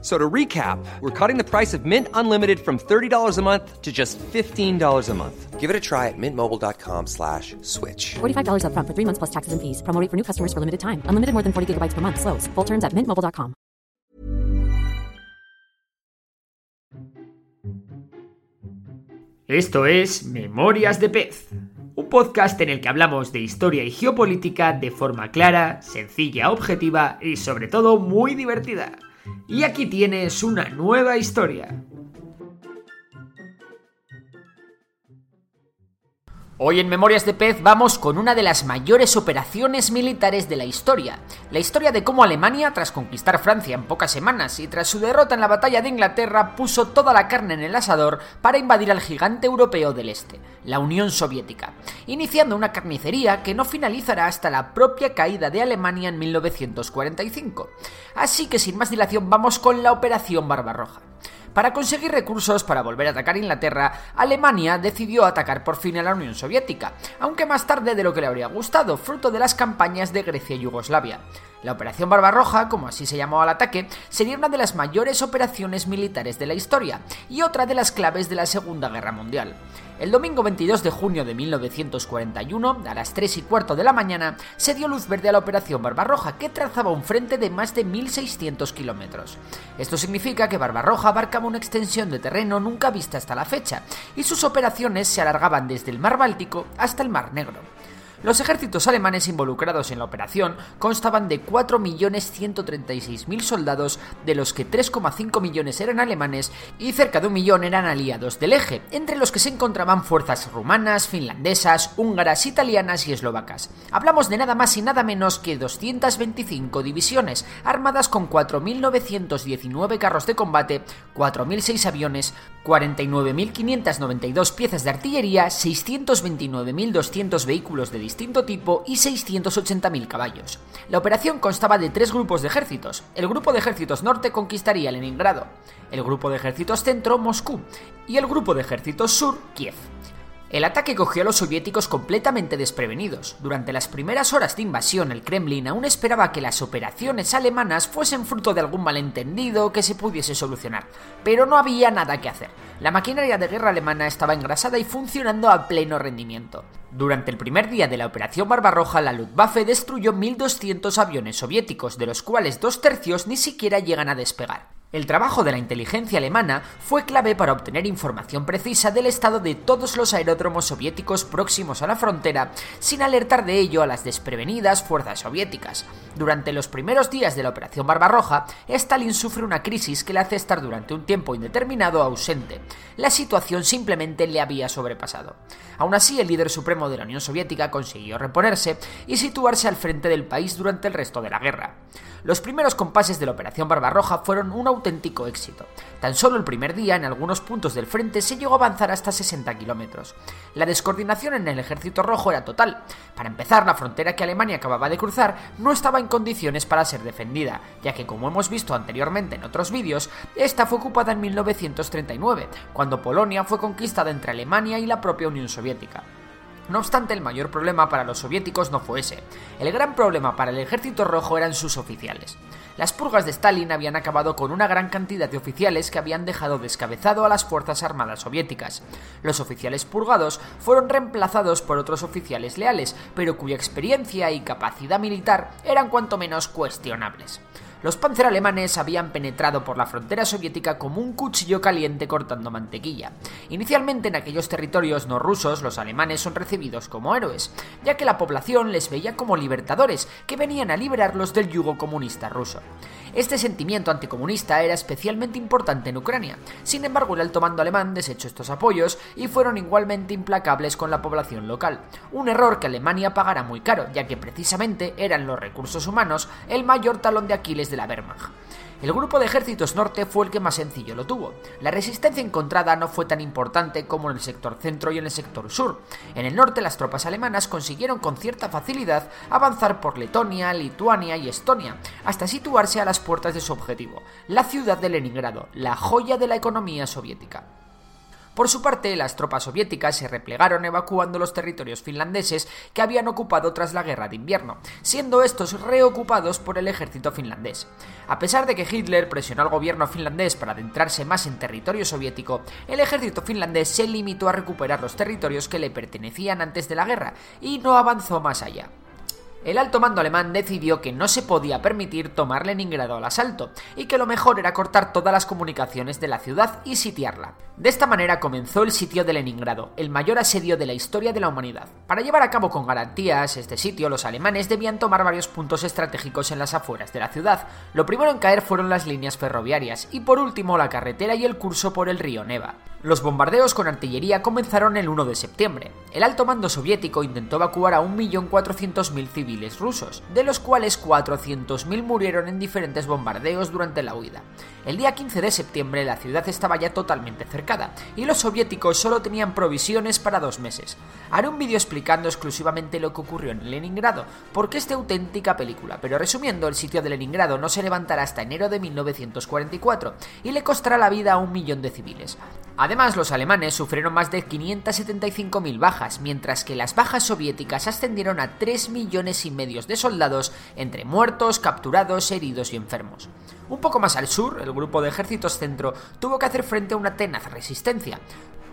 So to recap, we're cutting the price of Mint Unlimited from $30 a month to just $15 a month. Give it a try at mintmobile.com slash switch. $45 upfront for three months plus taxes and fees. Promo rate for new customers for limited time. Unlimited more than 40 gigabytes per month. Slows. Full terms at mintmobile.com. Esto es Memorias de Pez, un podcast en el que hablamos de historia y geopolítica de forma clara, sencilla, objetiva y sobre todo muy divertida. Y aquí tienes una nueva historia. Hoy en Memorias de Pez vamos con una de las mayores operaciones militares de la historia. La historia de cómo Alemania, tras conquistar Francia en pocas semanas y tras su derrota en la batalla de Inglaterra, puso toda la carne en el asador para invadir al gigante europeo del Este, la Unión Soviética, iniciando una carnicería que no finalizará hasta la propia caída de Alemania en 1945. Así que sin más dilación vamos con la Operación Barbarroja. Para conseguir recursos para volver a atacar Inglaterra, Alemania decidió atacar por fin a la Unión Soviética, aunque más tarde de lo que le habría gustado, fruto de las campañas de Grecia y Yugoslavia. La Operación Barbarroja, como así se llamó al ataque, sería una de las mayores operaciones militares de la historia y otra de las claves de la Segunda Guerra Mundial. El domingo 22 de junio de 1941, a las 3 y cuarto de la mañana, se dio luz verde a la Operación Barbarroja, que trazaba un frente de más de 1.600 kilómetros. Esto significa que Barbarroja abarcaba una extensión de terreno nunca vista hasta la fecha, y sus operaciones se alargaban desde el Mar Báltico hasta el Mar Negro. Los ejércitos alemanes involucrados en la operación constaban de 4.136.000 soldados, de los que 3,5 millones eran alemanes y cerca de un millón eran aliados del eje, entre los que se encontraban fuerzas rumanas, finlandesas, húngaras, italianas y eslovacas. Hablamos de nada más y nada menos que 225 divisiones, armadas con 4.919 carros de combate, 4.006 aviones, 49.592 piezas de artillería, 629.200 vehículos de distinto tipo y 680.000 caballos. La operación constaba de tres grupos de ejércitos. El grupo de ejércitos norte conquistaría Leningrado, el grupo de ejércitos centro Moscú y el grupo de ejércitos sur Kiev. El ataque cogió a los soviéticos completamente desprevenidos. Durante las primeras horas de invasión, el Kremlin aún esperaba que las operaciones alemanas fuesen fruto de algún malentendido que se pudiese solucionar, pero no había nada que hacer. La maquinaria de guerra alemana estaba engrasada y funcionando a pleno rendimiento. Durante el primer día de la Operación Barbarroja, la Luftwaffe destruyó 1.200 aviones soviéticos, de los cuales dos tercios ni siquiera llegan a despegar. El trabajo de la inteligencia alemana fue clave para obtener información precisa del estado de todos los aeródromos soviéticos próximos a la frontera, sin alertar de ello a las desprevenidas fuerzas soviéticas. Durante los primeros días de la Operación Barbarroja, Stalin sufre una crisis que le hace estar durante un tiempo indeterminado ausente. La situación simplemente le había sobrepasado. Aún así, el líder supremo de la Unión Soviética consiguió reponerse y situarse al frente del país durante el resto de la guerra. Los primeros compases de la Operación Barbarroja fueron un auténtico éxito. Tan solo el primer día, en algunos puntos del frente, se llegó a avanzar hasta 60 kilómetros. La descoordinación en el ejército rojo era total. Para empezar, la frontera que Alemania acababa de cruzar no estaba en condiciones para ser defendida, ya que, como hemos visto anteriormente en otros vídeos, esta fue ocupada en 1939, cuando Polonia fue conquistada entre Alemania y la propia Unión Soviética. No obstante, el mayor problema para los soviéticos no fue ese. El gran problema para el ejército rojo eran sus oficiales. Las purgas de Stalin habían acabado con una gran cantidad de oficiales que habían dejado descabezado a las Fuerzas Armadas soviéticas. Los oficiales purgados fueron reemplazados por otros oficiales leales, pero cuya experiencia y capacidad militar eran cuanto menos cuestionables los panzer alemanes habían penetrado por la frontera soviética como un cuchillo caliente cortando mantequilla. Inicialmente en aquellos territorios no rusos los alemanes son recibidos como héroes, ya que la población les veía como libertadores que venían a liberarlos del yugo comunista ruso. Este sentimiento anticomunista era especialmente importante en Ucrania. Sin embargo, el alto mando alemán desechó estos apoyos y fueron igualmente implacables con la población local. Un error que Alemania pagará muy caro, ya que precisamente eran los recursos humanos el mayor talón de Aquiles de la Wehrmacht. El grupo de ejércitos norte fue el que más sencillo lo tuvo. La resistencia encontrada no fue tan importante como en el sector centro y en el sector sur. En el norte las tropas alemanas consiguieron con cierta facilidad avanzar por Letonia, Lituania y Estonia, hasta situarse a las puertas de su objetivo, la ciudad de Leningrado, la joya de la economía soviética. Por su parte, las tropas soviéticas se replegaron evacuando los territorios finlandeses que habían ocupado tras la guerra de invierno, siendo estos reocupados por el ejército finlandés. A pesar de que Hitler presionó al gobierno finlandés para adentrarse más en territorio soviético, el ejército finlandés se limitó a recuperar los territorios que le pertenecían antes de la guerra y no avanzó más allá el alto mando alemán decidió que no se podía permitir tomar Leningrado al asalto y que lo mejor era cortar todas las comunicaciones de la ciudad y sitiarla. De esta manera comenzó el sitio de Leningrado, el mayor asedio de la historia de la humanidad. Para llevar a cabo con garantías este sitio, los alemanes debían tomar varios puntos estratégicos en las afueras de la ciudad. Lo primero en caer fueron las líneas ferroviarias y por último la carretera y el curso por el río Neva. Los bombardeos con artillería comenzaron el 1 de septiembre. El alto mando soviético intentó evacuar a 1.400.000 civiles rusos, de los cuales 400.000 murieron en diferentes bombardeos durante la huida. El día 15 de septiembre la ciudad estaba ya totalmente cercada y los soviéticos solo tenían provisiones para dos meses. Haré un vídeo explicando exclusivamente lo que ocurrió en Leningrado, porque es de auténtica película, pero resumiendo, el sitio de Leningrado no se levantará hasta enero de 1944 y le costará la vida a un millón de civiles. Además, los alemanes sufrieron más de 575.000 bajas, mientras que las bajas soviéticas ascendieron a 3 millones y medio de soldados entre muertos, capturados, heridos y enfermos. Un poco más al sur, el grupo de ejércitos centro tuvo que hacer frente a una tenaz resistencia.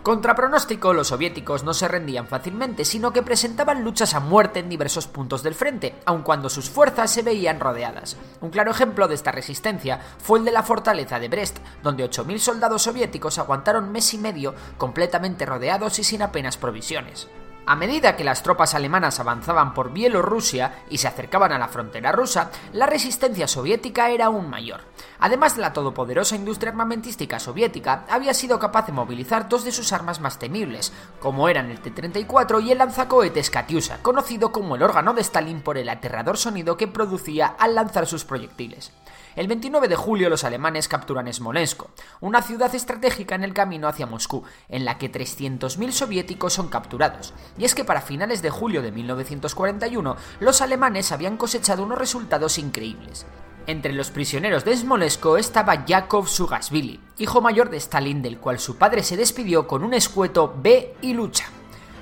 Contra pronóstico, los soviéticos no se rendían fácilmente, sino que presentaban luchas a muerte en diversos puntos del frente, aun cuando sus fuerzas se veían rodeadas. Un claro ejemplo de esta resistencia fue el de la fortaleza de Brest, donde 8.000 soldados soviéticos aguantaron mes y medio completamente rodeados y sin apenas provisiones. A medida que las tropas alemanas avanzaban por Bielorrusia y se acercaban a la frontera rusa, la resistencia soviética era aún mayor. Además de la todopoderosa industria armamentística soviética, había sido capaz de movilizar dos de sus armas más temibles, como eran el T-34 y el lanzacohetes Katyusha, conocido como el órgano de Stalin por el aterrador sonido que producía al lanzar sus proyectiles. El 29 de julio los alemanes capturan Smolensk, una ciudad estratégica en el camino hacia Moscú, en la que 300.000 soviéticos son capturados. Y es que para finales de julio de 1941 los alemanes habían cosechado unos resultados increíbles. Entre los prisioneros de Smolensk estaba Yakov Sugasvili, hijo mayor de Stalin, del cual su padre se despidió con un escueto ve y lucha.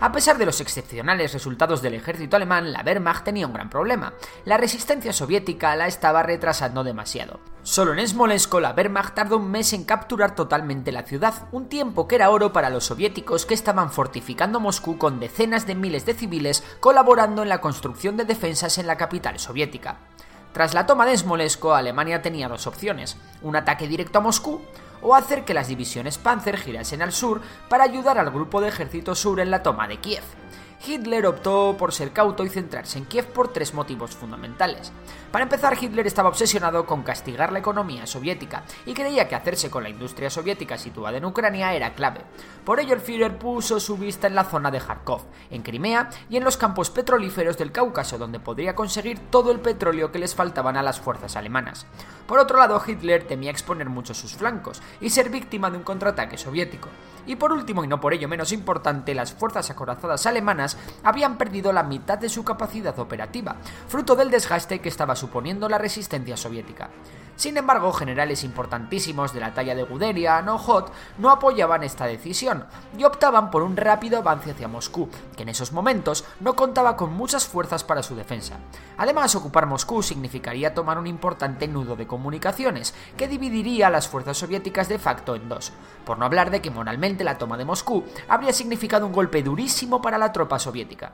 A pesar de los excepcionales resultados del ejército alemán, la Wehrmacht tenía un gran problema. La resistencia soviética la estaba retrasando demasiado. Solo en Smolensk la Wehrmacht tardó un mes en capturar totalmente la ciudad, un tiempo que era oro para los soviéticos que estaban fortificando Moscú con decenas de miles de civiles colaborando en la construcción de defensas en la capital soviética. Tras la toma de Smolensk, Alemania tenía dos opciones, un ataque directo a Moscú o hacer que las divisiones Panzer girasen al sur para ayudar al grupo de ejército sur en la toma de Kiev. Hitler optó por ser cauto y centrarse en Kiev por tres motivos fundamentales. Para empezar, Hitler estaba obsesionado con castigar la economía soviética y creía que hacerse con la industria soviética situada en Ucrania era clave. Por ello, el Führer puso su vista en la zona de Kharkov, en Crimea y en los campos petrolíferos del Cáucaso, donde podría conseguir todo el petróleo que les faltaban a las fuerzas alemanas. Por otro lado, Hitler temía exponer mucho sus flancos y ser víctima de un contraataque soviético. Y por último, y no por ello menos importante, las fuerzas acorazadas alemanas habían perdido la mitad de su capacidad operativa, fruto del desgaste que estaba suponiendo la resistencia soviética. Sin embargo, generales importantísimos de la talla de Guderian o Hoth no apoyaban esta decisión y optaban por un rápido avance hacia Moscú, que en esos momentos no contaba con muchas fuerzas para su defensa. Además, ocupar Moscú significaría tomar un importante nudo de comunicaciones que dividiría a las fuerzas soviéticas de facto en dos, por no hablar de que moralmente la toma de Moscú habría significado un golpe durísimo para la tropa soviética.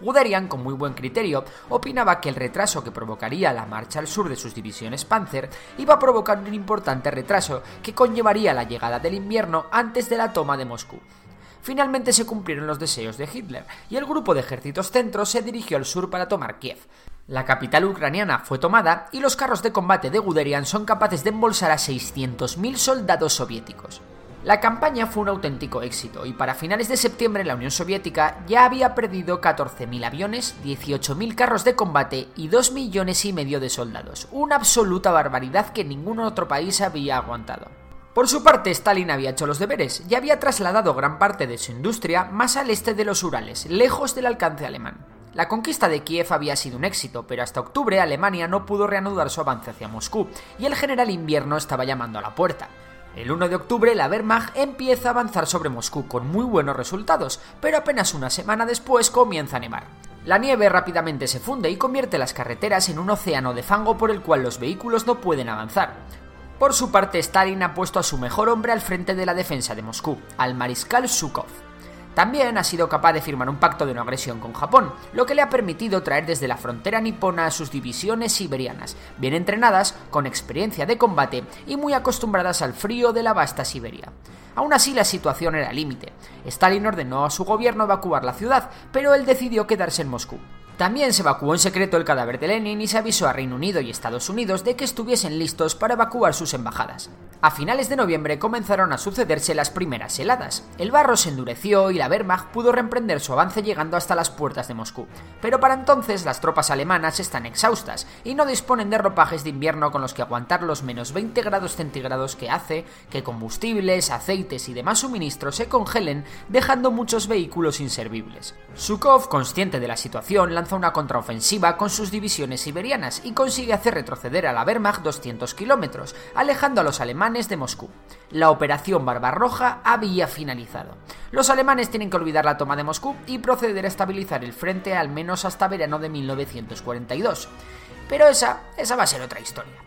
Guderian, con muy buen criterio, opinaba que el retraso que provocaría la marcha al sur de sus divisiones Panzer iba a provocar un importante retraso que conllevaría la llegada del invierno antes de la toma de Moscú. Finalmente se cumplieron los deseos de Hitler y el grupo de ejércitos centros se dirigió al sur para tomar Kiev. La capital ucraniana fue tomada y los carros de combate de Guderian son capaces de embolsar a 600.000 soldados soviéticos. La campaña fue un auténtico éxito y para finales de septiembre la Unión Soviética ya había perdido 14.000 aviones, 18.000 carros de combate y 2 millones y medio de soldados, una absoluta barbaridad que ningún otro país había aguantado. Por su parte, Stalin había hecho los deberes y había trasladado gran parte de su industria más al este de los Urales, lejos del alcance alemán. La conquista de Kiev había sido un éxito, pero hasta octubre Alemania no pudo reanudar su avance hacia Moscú y el general invierno estaba llamando a la puerta. El 1 de octubre la Wehrmacht empieza a avanzar sobre Moscú con muy buenos resultados, pero apenas una semana después comienza a nevar. La nieve rápidamente se funde y convierte las carreteras en un océano de fango por el cual los vehículos no pueden avanzar. Por su parte, Stalin ha puesto a su mejor hombre al frente de la defensa de Moscú, al mariscal Zhukov. También ha sido capaz de firmar un pacto de no agresión con Japón, lo que le ha permitido traer desde la frontera nipona a sus divisiones siberianas, bien entrenadas, con experiencia de combate y muy acostumbradas al frío de la vasta Siberia. Aún así la situación era límite. Stalin ordenó a su gobierno evacuar la ciudad, pero él decidió quedarse en Moscú. También se evacuó en secreto el cadáver de Lenin y se avisó a Reino Unido y Estados Unidos de que estuviesen listos para evacuar sus embajadas. A finales de noviembre comenzaron a sucederse las primeras heladas. El barro se endureció y la Wehrmacht pudo reemprender su avance llegando hasta las puertas de Moscú. Pero para entonces las tropas alemanas están exhaustas y no disponen de ropajes de invierno con los que aguantar los menos 20 grados centígrados que hace que combustibles, aceites y demás suministros se congelen dejando muchos vehículos inservibles. Zhukov, consciente de la situación, lanza una contraofensiva con sus divisiones siberianas y consigue hacer retroceder a la Wehrmacht 200 kilómetros, alejando a los alemanes de Moscú. La operación Barbarroja había finalizado. Los alemanes tienen que olvidar la toma de Moscú y proceder a estabilizar el frente al menos hasta verano de 1942. Pero esa, esa va a ser otra historia.